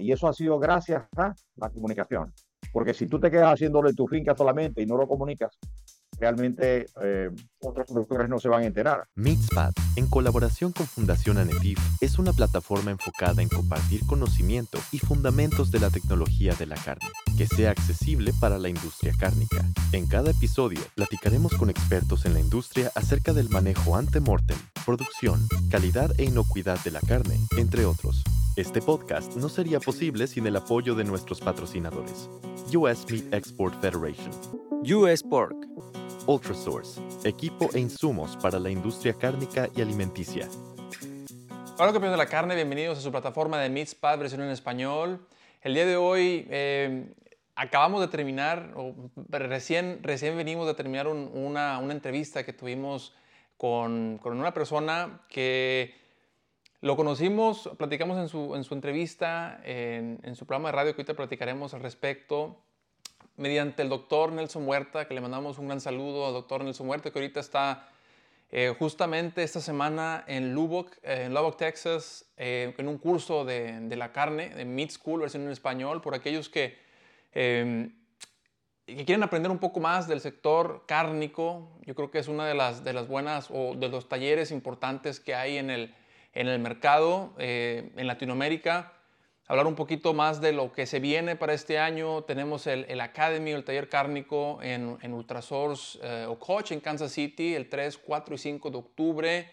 Y eso ha sido gracias a la comunicación. Porque si tú te quedas haciéndolo en tu finca solamente y no lo comunicas, realmente eh, otros productores no se van a enterar. Mixpad, en colaboración con Fundación ANEPIF, es una plataforma enfocada en compartir conocimiento y fundamentos de la tecnología de la carne, que sea accesible para la industria cárnica. En cada episodio, platicaremos con expertos en la industria acerca del manejo ante-mortem, producción, calidad e inocuidad de la carne, entre otros. Este podcast no sería posible sin el apoyo de nuestros patrocinadores. US Meat Export Federation. US Pork. Ultrasource, equipo e insumos para la industria cárnica y alimenticia. Hola campeones de la carne, bienvenidos a su plataforma de Meatspad versión en español. El día de hoy eh, acabamos de terminar, o recién, recién venimos de terminar una, una, entrevista que tuvimos con, con, una persona que lo conocimos, platicamos en su, en su entrevista, en, su programa de radio que ahorita platicaremos al respecto mediante el doctor Nelson Huerta, que le mandamos un gran saludo al doctor Nelson Huerta, que ahorita está eh, justamente esta semana en Lubbock, eh, en Lubbock, Texas, eh, en un curso de, de, la carne, de Meat School, versión en español, por aquellos que, em, que quieren aprender un poco más del sector cárnico. Yo creo que es una de las, de las buenas o de los talleres importantes que hay en el, en el mercado en Latinoamérica hablar un poquito más de lo que se viene para este año. Tenemos el, el Academy, el taller cárnico en, en Ultrasource eh, o Coach en Kansas City el 3, 4 y 5 de octubre.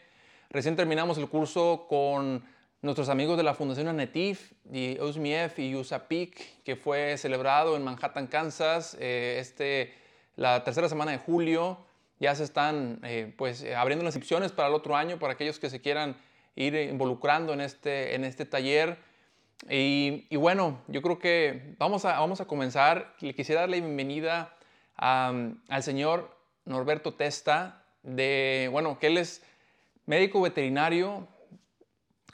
Recién terminamos el curso con nuestros amigos de la Fundación ANETIF, y USMIEF y USAPIC, que fue celebrado en Manhattan, Kansas, eh, este, la tercera semana de julio. Ya se están eh, pues, abriendo las inscripciones para el otro año, para aquellos que se quieran ir involucrando en este, en este taller. Y, bueno, yo creo que vamos a, vamos a comenzar. Le quisiera dar la bienvenida al señor Norberto Testa, de, bueno, que él es médico veterinario,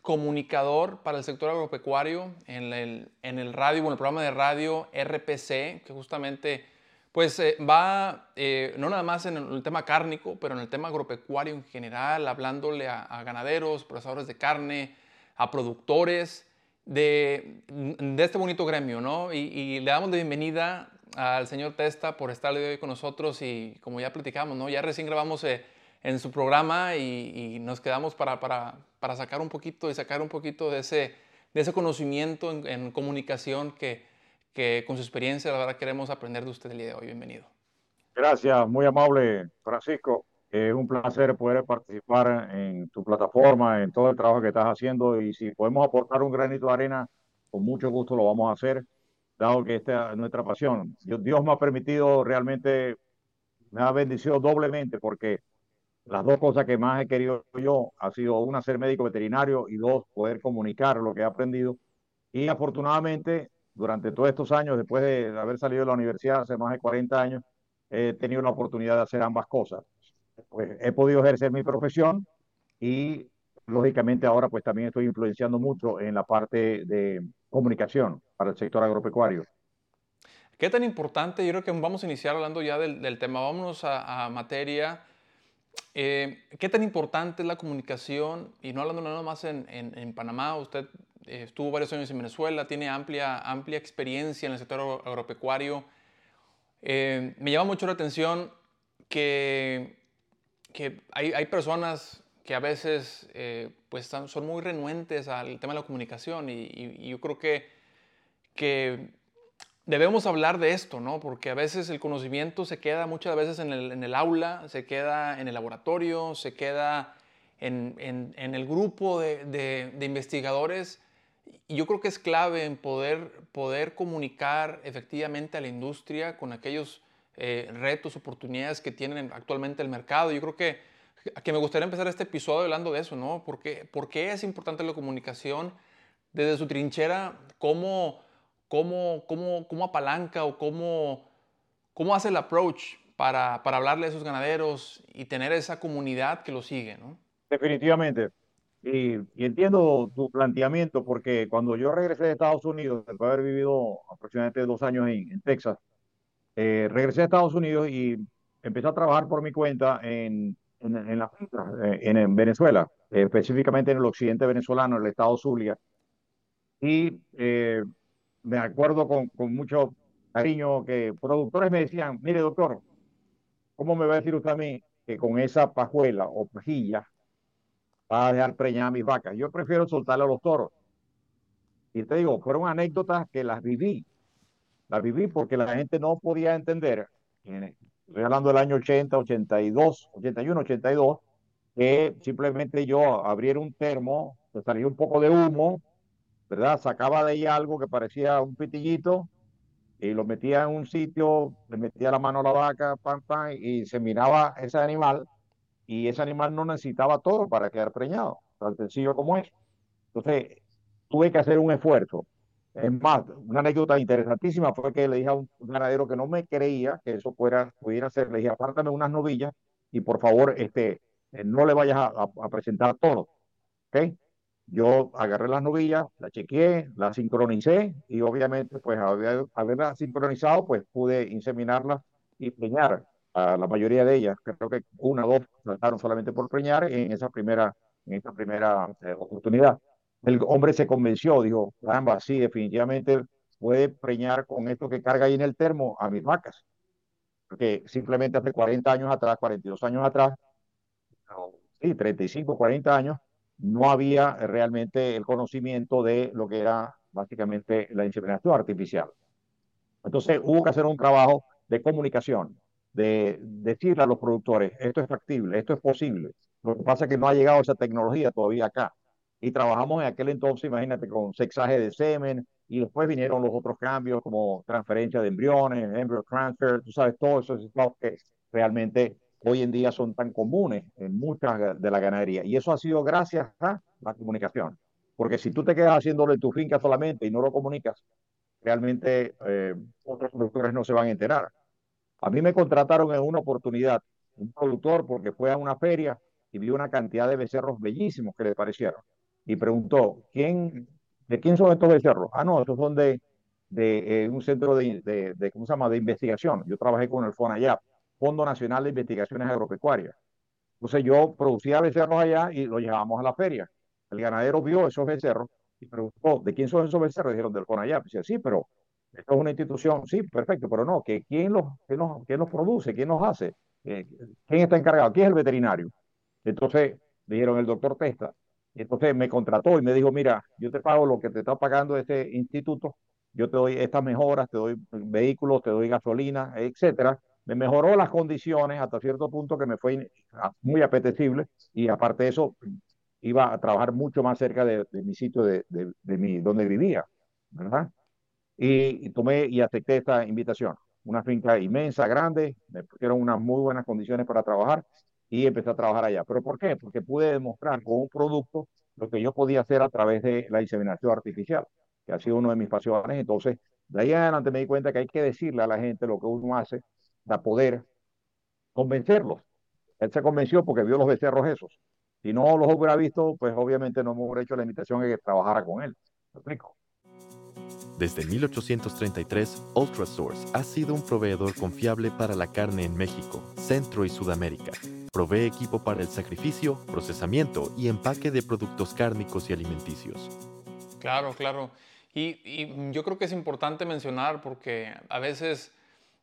comunicador para el sector agropecuario en el, en el radio, bueno, el programa de radio RPC, que justamente pues eh, va eh, no nada más en el, tema cárnico, pero en el tema agropecuario en general, hablándole a, ganaderos, procesadores de carne, a productores de, este bonito gremio, ¿no? Y, le damos la bienvenida al señor Testa por estar hoy con nosotros y como ya platicamos, ¿no? Ya recién grabamos eh, en su programa y, nos quedamos para, para, sacar un poquito y sacar un poquito de ese, de ese conocimiento en, comunicación que, que, con su experiencia, la verdad, queremos aprender de usted el día de hoy. Bienvenido. Gracias, muy amable, Francisco. Es un placer poder participar en tu plataforma, en todo el trabajo que estás haciendo y si podemos aportar un granito de arena, con mucho gusto lo vamos a hacer, dado que esta es nuestra pasión. Dios, me ha permitido realmente, me ha bendecido doblemente porque las dos cosas que más he querido yo ha sido una ser médico veterinario y dos poder comunicar lo que he aprendido y afortunadamente durante todos estos años después de haber salido de la universidad hace más de 40 años he tenido la oportunidad de hacer ambas cosas pues he podido ejercer mi profesión y lógicamente ahora pues también estoy influenciando mucho en la parte de comunicación para el sector agropecuario. ¿Qué tan importante? Yo creo que vamos a iniciar hablando ya del, del tema, vámonos a, a materia. Eh, ¿Qué tan importante es la comunicación? Y no hablando nada más en, en, en Panamá, usted estuvo varios años en Venezuela, tiene amplia, amplia experiencia en el sector agropecuario. Eh, me llama mucho la atención que que hay, hay personas que a veces eh, pues son muy renuentes al tema de la comunicación y, yo creo que, que debemos hablar de esto, ¿no? Porque a veces el conocimiento se queda muchas veces en el, en el aula, se queda en el laboratorio, se queda en, en, el grupo de, de, investigadores y yo creo que es clave en poder, poder comunicar efectivamente a la industria con aquellos eh, retos, oportunidades que tienen actualmente el mercado. Yo creo que, que me gustaría empezar este episodio hablando de eso, ¿no? Porque, ¿Por qué es importante la comunicación desde su trinchera? ¿Cómo, cómo, cómo, cómo apalanca o cómo, cómo hace el approach para, para hablarle a esos ganaderos y tener esa comunidad que lo sigue, ¿no? Definitivamente. Y, y, entiendo tu planteamiento porque cuando yo regresé de Estados Unidos, después de haber vivido aproximadamente dos años en, en Texas, eh, regresé a Estados Unidos y empecé a trabajar por mi cuenta en, en, en la eh, en, en Venezuela, específicamente en el occidente venezolano, en el estado Zulia. Y eh, me acuerdo con, con mucho cariño que productores me decían, mire doctor, ¿cómo me va a decir usted a mí que con esa pajuela o pajilla va a dejar preñar a mis vacas? Yo prefiero soltarle a los toros. Y te digo, fueron anécdotas que las viví. Las viví porque la gente no podía entender, estoy hablando del año 80, 82, 81, 82, que simplemente yo abriera un termo, salía un poco de humo, ¿verdad? Sacaba de ahí algo que parecía un pitillito y lo metía en un sitio, le metía la mano a la vaca, pam, pam, y se miraba ese animal, y ese animal no necesitaba todo para quedar preñado, tan sencillo como es. Entonces, tuve que hacer un esfuerzo. Es más, una anécdota interesantísima fue que le dije a un ganadero que no me creía que eso fuera, pudiera ser, le dije, apártame unas novillas y por favor, este, eh, no le vayas a, a presentar todo. ¿Ok? Yo agarré las novillas, las chequeé, las sincronicé y obviamente pues haberlas sincronizado pues pude inseminarlas y preñar a la mayoría de ellas. Creo que una o dos saltaron solamente por preñar en esa primera, en esa primera eh, oportunidad. El hombre se convenció, dijo, caramba, sí, definitivamente puede preñar con esto que carga ahí en el termo a mis vacas. Porque simplemente hace 40 años atrás, 42 años atrás, sí, 35, 40 años, no había realmente el conocimiento de lo que era básicamente la inseminación artificial. Entonces hubo que hacer un trabajo de comunicación, de decirle a los productores, esto es factible, esto es posible. Lo que pasa es que no ha llegado esa tecnología todavía acá. Y trabajamos en aquel entonces, imagínate, con sexaje de semen, y después vinieron los otros cambios como transferencia de embriones, embryo transfer, tú sabes, todo eso es lo que realmente hoy en día son tan comunes en muchas de la ganadería. Y eso ha sido gracias a la comunicación. Porque si tú te quedas haciéndolo en tu finca solamente y no lo comunicas, realmente eh, otros productores no se van a enterar. A mí me contrataron en una oportunidad un productor porque fue a una feria y vio una cantidad de becerros bellísimos que le parecieron. Y preguntó, ¿quién, ¿de quién son estos becerros? Ah, no, estos son de, de eh, un centro de, de, de, ¿cómo se llama?, de investigación. Yo trabajé con el FONAYAP Fondo Nacional de Investigaciones Agropecuarias. Entonces yo producía becerros allá y los llevábamos a la feria. El ganadero vio esos becerros y preguntó, ¿de quién son esos becerros? Dijeron, del FONAYAP. Dice, sí, pero esto es una institución, sí, perfecto, pero no, que quién los, quién los, quién los produce, quién los hace, eh, quién está encargado, quién es el veterinario. Entonces dijeron el doctor Testa. Entonces me contrató y me dijo, mira, yo te pago lo que te está pagando este instituto, yo te doy estas mejoras, te doy vehículos, te doy gasolina, etcétera, me mejoró las condiciones hasta cierto punto que me fue muy apetecible y aparte de eso iba a trabajar mucho más cerca de, mi sitio de, de, mi, donde vivía, ¿verdad? Y, tomé y acepté esta invitación. Una finca inmensa, grande, me pusieron unas muy buenas condiciones para trabajar y empecé a trabajar allá. ¿Pero por qué? Porque pude demostrar con un producto lo que yo podía hacer a través de la inseminación artificial, que ha sido uno de mis pasiones. Entonces, de ahí adelante me di cuenta que hay que decirle a la gente lo que uno hace para poder convencerlos. Él se convenció porque vio los becerros esos. Si no los hubiera visto, pues obviamente no me hubiera hecho la invitación de que trabajara con él. ¿Me explico? Desde 1833, Ultrasource ha sido un proveedor confiable para la carne en México, Centro y Sudamérica. Provee equipo para el sacrificio, procesamiento y empaque de productos cárnicos y alimenticios. Claro, claro. Y, y yo creo que es importante mencionar porque a veces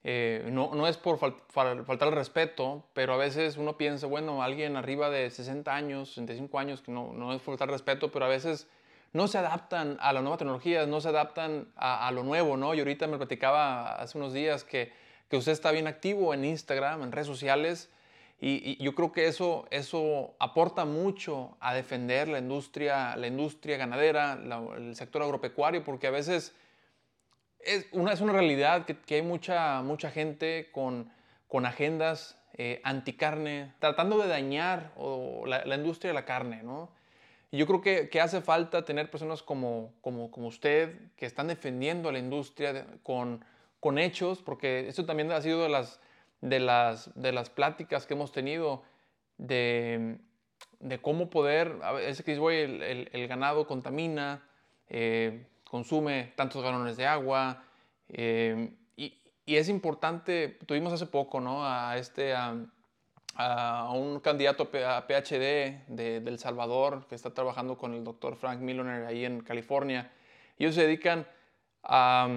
eh, no, no, es por faltar el respeto, pero a veces uno piensa, bueno, alguien arriba de 60 años, 65 años, que no, no es faltar respeto, pero a veces no se adaptan a la nueva tecnología, no se adaptan a, lo nuevo, ¿no? Y ahorita me platicaba hace unos días que, que usted está bien activo en Instagram, en redes sociales, y, yo creo que eso, eso aporta mucho a defender la industria, la industria ganadera, el sector agropecuario, porque a veces es una, es una realidad que, que, hay mucha, mucha gente con, con agendas eh, anticarne, tratando de dañar o la, la, industria de la carne, ¿no? Yo creo que, hace falta tener personas como, como, usted que están defendiendo a la industria con, con hechos, porque eso también ha sido de las, de las, de las pláticas que hemos tenido de, de cómo poder, a veces que el, el, ganado contamina, eh, consume tantos galones de agua. Eh, y, es importante, tuvimos hace poco, ¿no? A, este, a un candidato a PhD de, El Salvador que está trabajando con el doctor Frank Milner ahí en California. Ellos se dedican a,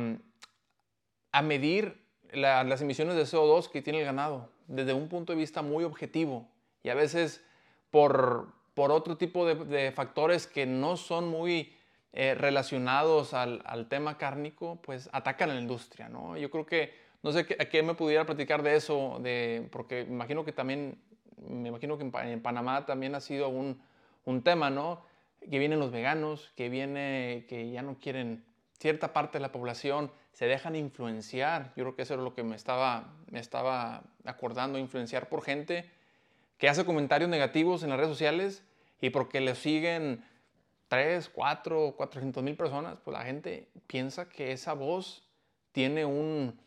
medir las emisiones de CO2 que tiene el ganado desde un punto de vista muy objetivo y a veces por, por otro tipo de, factores que no son muy eh, relacionados al, al, tema cárnico, pues atacan a la industria, ¿no? Yo creo que, no sé a qué me pudiera platicar de eso, de, porque imagino que también, me imagino que en, Panamá también ha sido un, un tema, ¿no? Que vienen los veganos, que viene, que ya no quieren cierta parte de la población se dejan influenciar. Yo creo que eso es lo que me estaba, me estaba acordando, influenciar por gente que hace comentarios negativos en las redes sociales y porque le siguen 3, 4, 400 mil personas, pues la gente piensa que esa voz tiene un,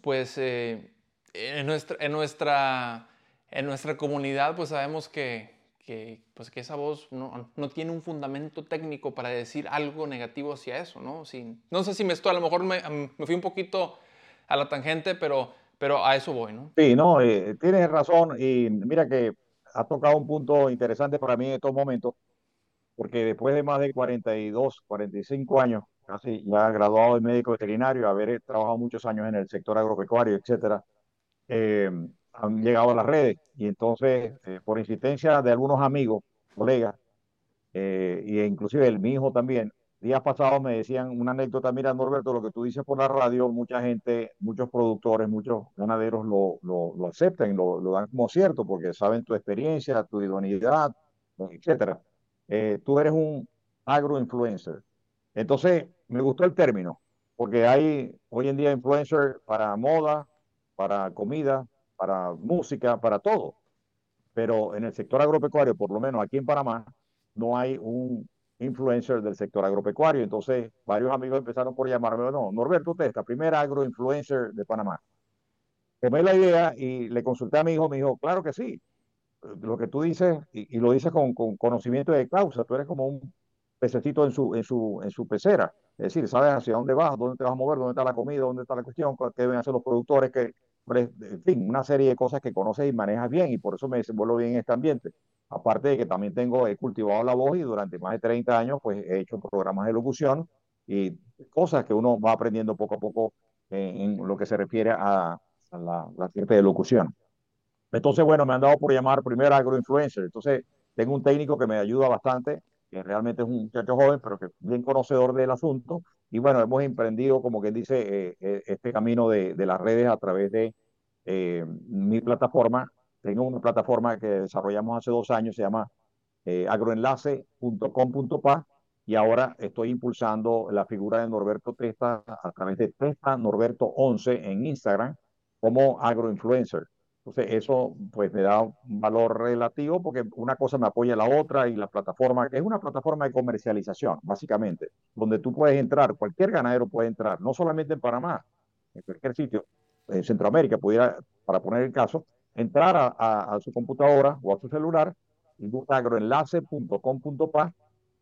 pues eh, en, nuestra, en, nuestra, en nuestra comunidad pues sabemos que, que, pues que esa voz no, no, tiene un fundamento técnico para decir algo negativo hacia eso, ¿no? Sin, no sé si me estoy, a lo mejor me, fui un poquito a la tangente, pero, pero a eso voy, ¿no? Sí, no, eh, tienes razón y mira que has tocado un punto interesante para mí en estos momentos, porque después de más de 42, 45 años, casi ya graduado de médico veterinario, haber trabajado muchos años en el sector agropecuario, etcétera, eh, han llegado a las redes y entonces, eh, por insistencia de algunos amigos, colegas, eh, e inclusive el mi hijo también, días pasados me decían una anécdota, mira Norberto, lo que tú dices por la radio, mucha gente, muchos productores, muchos ganaderos lo, lo, lo aceptan, lo, lo, dan como cierto, porque saben tu experiencia, tu idoneidad, etcétera. Eh, tú eres un agroinfluencer. Entonces, me gustó el término, porque hay hoy en día influencers para moda, para comida, para música, para todo. Pero en el sector agropecuario, por lo menos aquí en Panamá, no hay un influencer del sector agropecuario. Entonces, varios amigos empezaron por llamarme, no, Norberto Testa, primer agroinfluencer de Panamá. Tomé la idea y le consulté a mi hijo, me dijo, claro que sí. Lo que tú dices, y, lo dices con, con, conocimiento de causa, tú eres como un pececito en su, en su, en su pecera. Es decir, sabes hacia dónde vas, dónde te vas a mover, dónde está la comida, dónde está la cuestión, qué deben hacer los productores, que en fin, una serie de cosas que conoces y manejas bien y por eso me desenvuelvo bien en este ambiente. Aparte de que también tengo, he cultivado la voz y durante más de 30 años pues he hecho programas de locución y cosas que uno va aprendiendo poco a poco en, lo que se refiere a, la, la de locución. Entonces, bueno, me han dado por llamar primer agroinfluencer. Entonces, tengo un técnico que me ayuda bastante, que realmente es un muchacho joven, pero que es bien conocedor del asunto y bueno, hemos emprendido, como quien dice, eh, eh, este camino de, de, las redes a través de eh, mi plataforma. Tengo una plataforma que desarrollamos hace dos años, se llama agroenlace.com.pa y ahora estoy impulsando la figura de Norberto Testa a través de Testa Norberto 11 en Instagram como agroinfluencer. Entonces, eso pues me da un valor relativo porque una cosa me apoya a la otra y la plataforma, que es una plataforma de comercialización, básicamente, donde tú puedes entrar, cualquier ganadero puede entrar, no solamente en Panamá, en cualquier sitio, en Centroamérica, pudiera, para poner el caso, entrar a, a, su computadora o a su celular y agroenlace.com.pa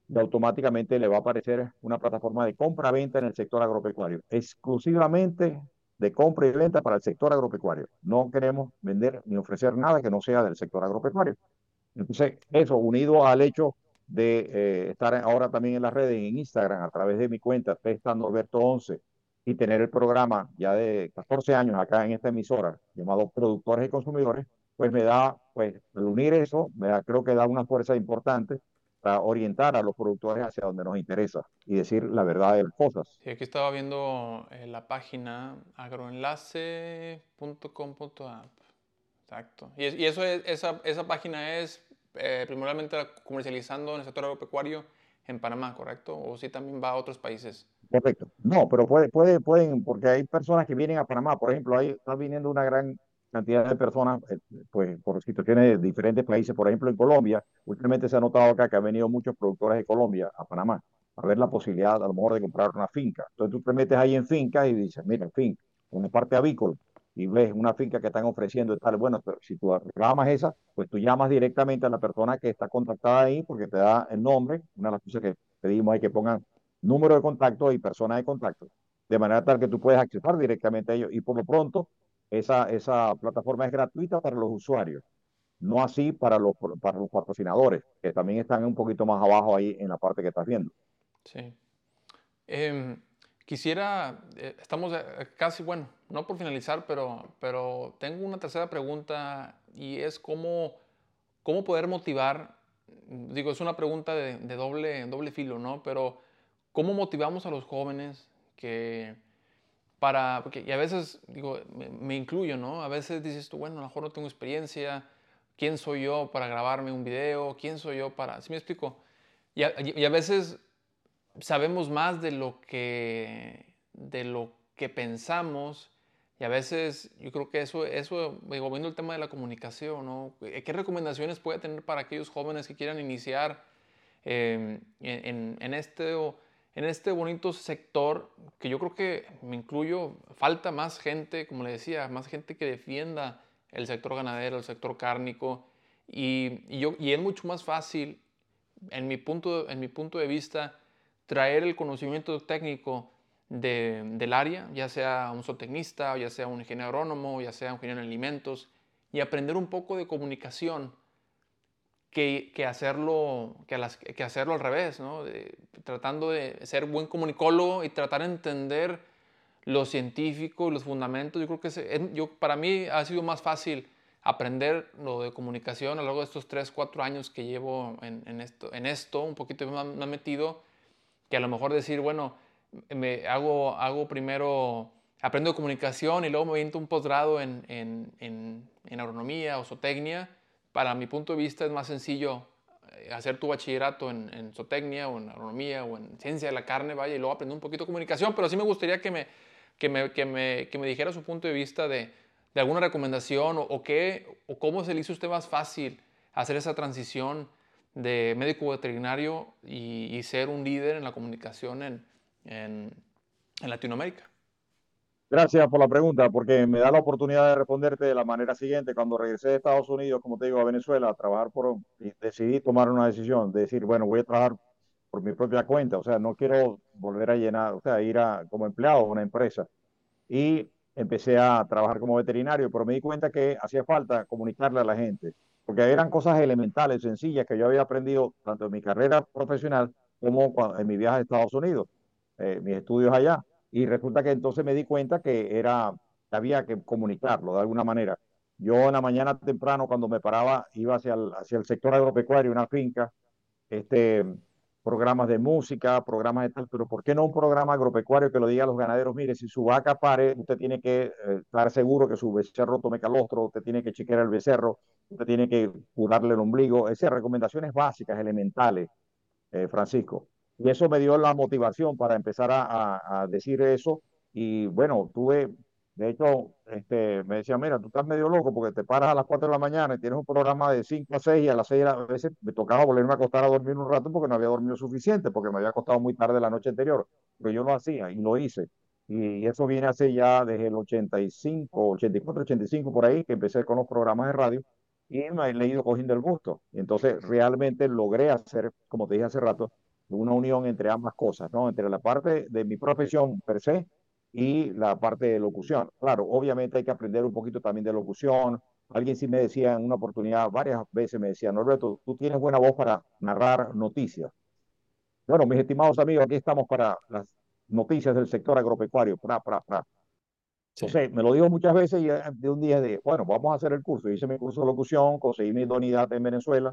y automáticamente le va a aparecer una plataforma de compra-venta en el sector agropecuario, exclusivamente de compra y venta para el sector agropecuario. No queremos vender ni ofrecer nada que no sea del sector agropecuario. Entonces, eso unido al hecho de eh, estar ahora también en las redes, en Instagram, a través de mi cuenta, Testa Norberto 11, y tener el programa ya de 14 años acá en esta emisora, llamado Productores y Consumidores, pues me da, pues, unir eso, me da, creo que da una fuerza importante para orientar a los productores hacia donde nos interesa y decir la verdad de las cosas. Sí, aquí estaba viendo eh, la página agroenlace.com.app. Exacto. Y, y, eso es, esa, esa página es eh, primordialmente comercializando en el sector agropecuario en Panamá, ¿correcto? ¿O si también va a otros países? Correcto. No, pero puede, puede, pueden, porque hay personas que vienen a Panamá, por ejemplo, ahí está viniendo una gran cantidad de personas, eh, pues por situaciones de diferentes países, por ejemplo en Colombia, últimamente se ha notado acá que han venido muchos productores de Colombia a Panamá a ver la posibilidad a lo mejor de comprar una finca. Entonces tú te metes ahí en finca y dices, mira, en fin, una parte avícola y ves una finca que están ofreciendo y tal, bueno, pero si tú reclamas esa, pues tú llamas directamente a la persona que está contactada ahí porque te da el nombre, una de las cosas que pedimos es que pongan número de contacto y persona de contacto, de manera tal que tú puedes acceder directamente a ellos y por lo pronto esa, esa plataforma es gratuita para los usuarios, no así para los, para los patrocinadores, que también están un poquito más abajo ahí en la parte que estás viendo. Sí. Em, Quisiera, eh, estamos eh, casi, bueno, no por finalizar, pero, pero tengo una tercera pregunta y es cómo, cómo poder motivar, digo, es una pregunta de, doble, doble filo, ¿no? Pero cómo motivamos a los jóvenes que para, porque, y a veces, digo, me, incluyo, ¿no? A veces dices tú, bueno, a lo mejor no tengo experiencia, ¿quién soy yo para grabarme un video? ¿Quién soy yo para, ¿sí me explico? Y a veces sabemos más de lo que, de lo que pensamos y a veces yo creo que eso, eso digo, viendo el tema de la comunicación, ¿no? ¿Qué recomendaciones puede tener para aquellos jóvenes que quieran iniciar em, en, este, en este bonito sector que yo creo que me incluyo, falta más gente, como le decía, más gente que defienda el sector ganadero, el sector cárnico y, yo, y es mucho más fácil, en mi punto, en mi punto de vista, traer el conocimiento técnico del área, ya sea un zootecnista, ya sea un ingeniero agrónomo, ya sea un ingeniero en alimentos, y aprender un poco de comunicación que, hacerlo, que, hacerlo al revés, ¿no? tratando de ser buen comunicólogo y tratar de entender lo científico y los fundamentos. Yo creo que yo, para mí ha sido más fácil aprender lo de comunicación a lo largo de estos 3, 4 años que llevo en, esto, en esto, un poquito más, más metido, que a lo mejor decir, bueno, me hago, hago primero, aprendo comunicación y luego me viento un posgrado en, en, en, agronomía o zootecnia. Para mi punto de vista es más sencillo eh, hacer tu bachillerato en, en zootecnia o en agronomía o en ciencia de la carne, vaya, y luego aprender un poquito de comunicación, pero sí me gustaría que me, que me, que me, que me dijera su punto de vista de, alguna recomendación o, o, qué, o cómo se le hizo a usted más fácil hacer esa transición de médico veterinario y, ser un líder en la comunicación en, en, Latinoamérica? Gracias por la pregunta, porque me da la oportunidad de responderte de la manera siguiente. Cuando regresé de Estados Unidos, como te digo, a Venezuela, a trabajar por, decidí tomar una decisión de decir, bueno, voy a trabajar por mi propia cuenta, o sea, no quiero volver a llenar, o sea, ir a, como empleado a una empresa. Y empecé a trabajar como veterinario, pero me di cuenta que hacía falta comunicarle a la gente porque eran cosas elementales, sencillas, que yo había aprendido tanto en mi carrera profesional como en mi viaje a Estados Unidos, eh, mis estudios allá. Y resulta que entonces me di cuenta que era, había que comunicarlo de alguna manera. Yo en la mañana temprano, cuando me paraba, iba hacia el, hacia el sector agropecuario, una finca, este, programas de música, programas de tal, pero ¿por qué no un programa agropecuario que lo diga a los ganaderos? Mire, si su vaca pare, usted tiene que eh, estar seguro que su becerro tome calostro, usted tiene que chequear el becerro, usted tiene que curarle el ombligo, esas recomendaciones básicas, elementales, eh, Francisco. Y eso me dio la motivación para empezar a, a decir eso. Y bueno, tuve de hecho, este, me decía, mira, tú estás medio loco porque te paras a las 4 de la mañana y tienes un programa de 5 a 6 y a las 6 a veces me tocaba volverme a acostar a dormir un rato porque no había dormido suficiente, porque me había acostado muy tarde la noche anterior. Pero yo lo hacía y lo hice. Y eso viene hace ya desde el 85, 84, 85 por ahí, que empecé con los programas de radio y me he ido cogiendo el gusto. Y entonces realmente logré hacer, como te dije hace rato, una unión entre ambas cosas, ¿no? Entre la parte de mi profesión per se y la parte de locución. Claro, obviamente hay que aprender un poquito también de locución. Alguien sí me decía en una oportunidad, varias veces me decía, Norberto, tú tienes buena voz para narrar noticias. Bueno, mis estimados amigos, aquí estamos para las noticias del sector agropecuario. Pra, pra, pra. Entonces, me lo digo muchas veces y eh, de un día de, bueno, vamos a hacer el curso. Hice mi curso de locución, conseguí mi idoneidad en Venezuela.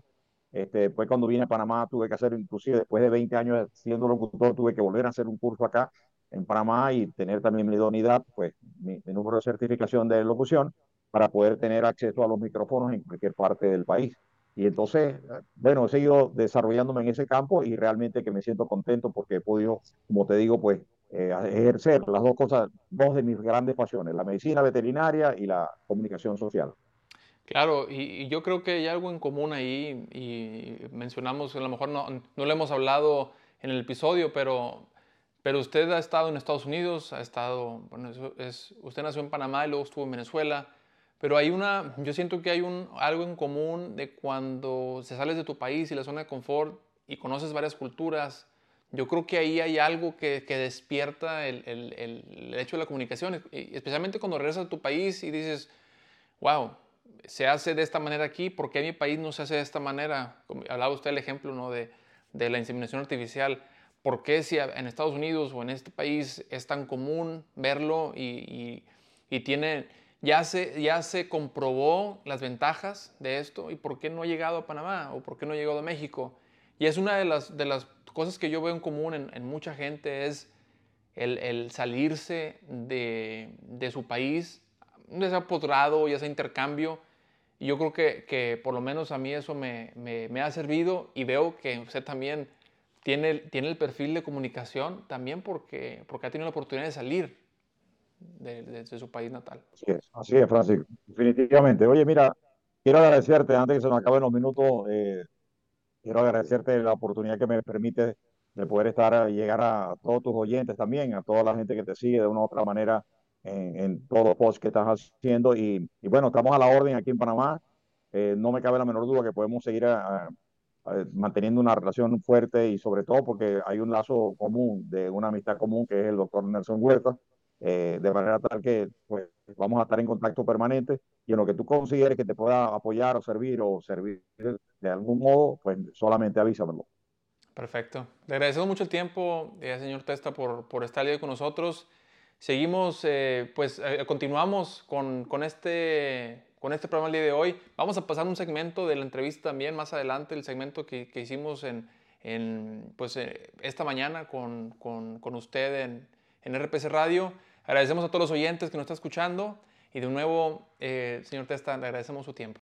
Este, después cuando vine a Panamá tuve que hacer, inclusive después de 20 años siendo locutor, tuve que volver a hacer un curso acá en Panamá y tener también mi idoneidad, pues mi, número de certificación de locución para poder tener acceso a los micrófonos en cualquier parte del país. Y entonces, bueno, he seguido desarrollándome en ese campo y realmente que me siento contento porque he podido, como te digo, pues eh, ejercer las dos cosas, dos de mis grandes pasiones, la medicina veterinaria y la comunicación social. Claro, y, yo creo que hay algo en común ahí y mencionamos, a lo mejor no, lo hemos hablado en el episodio, pero pero usted ha estado en Estados Unidos, ha estado, bueno, usted nació en Panamá y luego estuvo en Venezuela, pero hay una, yo siento que hay un, algo en común de cuando se sales de tu país y la zona de confort y conoces varias culturas, yo creo que ahí hay algo que, que despierta el, el, el, hecho de la comunicación, especialmente cuando regresas a tu país y dices, wow, se hace de esta manera aquí, ¿por qué en mi país no se hace de esta manera? Como hablaba usted el ejemplo ¿no? de, de la inseminación artificial ¿por qué si en Estados Unidos o en este país es tan común verlo y, y, tiene, ya se, ya se comprobó las ventajas de esto y por qué no ha llegado a Panamá o por qué no ha llegado a México? Y es una de las, de las cosas que yo veo en común en, en mucha gente es el, el salirse de, de, su país, ya sea posgrado, ya sea intercambio. Y yo creo que, que, por lo menos a mí eso me, me, me, ha servido y veo que usted también tiene, tiene el perfil de comunicación también porque, porque ha tenido la oportunidad de salir de, de, su país natal. Así es, así es, Francisco, definitivamente. Oye, mira, quiero agradecerte, antes que se nos acaben los minutos, eh, quiero agradecerte la oportunidad que me permite de poder estar, llegar a todos tus oyentes también, a toda la gente que te sigue de una u otra manera en, en todos los posts que estás haciendo. Y, y, bueno, estamos a la orden aquí en Panamá. Eh, no me cabe la menor duda que podemos seguir a, a, manteniendo una relación fuerte y sobre todo porque hay un lazo común, de una amistad común que es el doctor Nelson Huerta, eh, de manera tal que pues, vamos a estar en contacto permanente y en lo que tú consideres que te pueda apoyar o servir o servir de algún modo, pues solamente avísamelo. Perfecto. Le agradecemos mucho el tiempo, eh, señor Testa, por, por estar ahí con nosotros. Seguimos, eh, pues eh, continuamos con, con, este, con este programa el día de hoy. Vamos a pasar un segmento de la entrevista también más adelante, el segmento que, que hicimos en, en pues, eh, esta mañana con, con, con usted en, en, RPC Radio. Agradecemos a todos los oyentes que nos están escuchando y de nuevo, señor Testa, le agradecemos su tiempo.